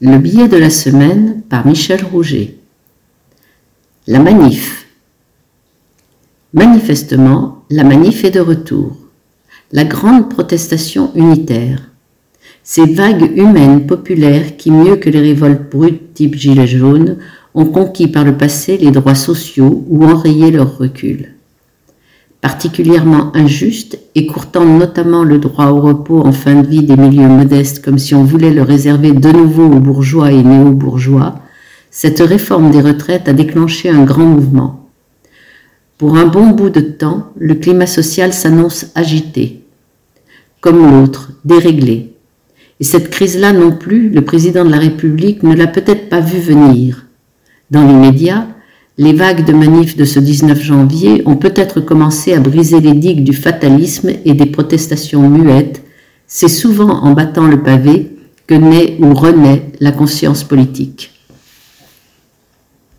Le billet de la semaine par Michel Rouget. La manif. Manifestement, la manif est de retour. La grande protestation unitaire. Ces vagues humaines populaires qui, mieux que les révoltes brutes type gilet jaune, ont conquis par le passé les droits sociaux ou enrayé leur recul particulièrement injuste, écourtant notamment le droit au repos en fin de vie des milieux modestes comme si on voulait le réserver de nouveau aux bourgeois et néo-bourgeois, cette réforme des retraites a déclenché un grand mouvement. Pour un bon bout de temps, le climat social s'annonce agité, comme l'autre, déréglé. Et cette crise-là non plus, le président de la République ne l'a peut-être pas vu venir. Dans l'immédiat, les vagues de manifs de ce 19 janvier ont peut-être commencé à briser les digues du fatalisme et des protestations muettes. C'est souvent en battant le pavé que naît ou renaît la conscience politique.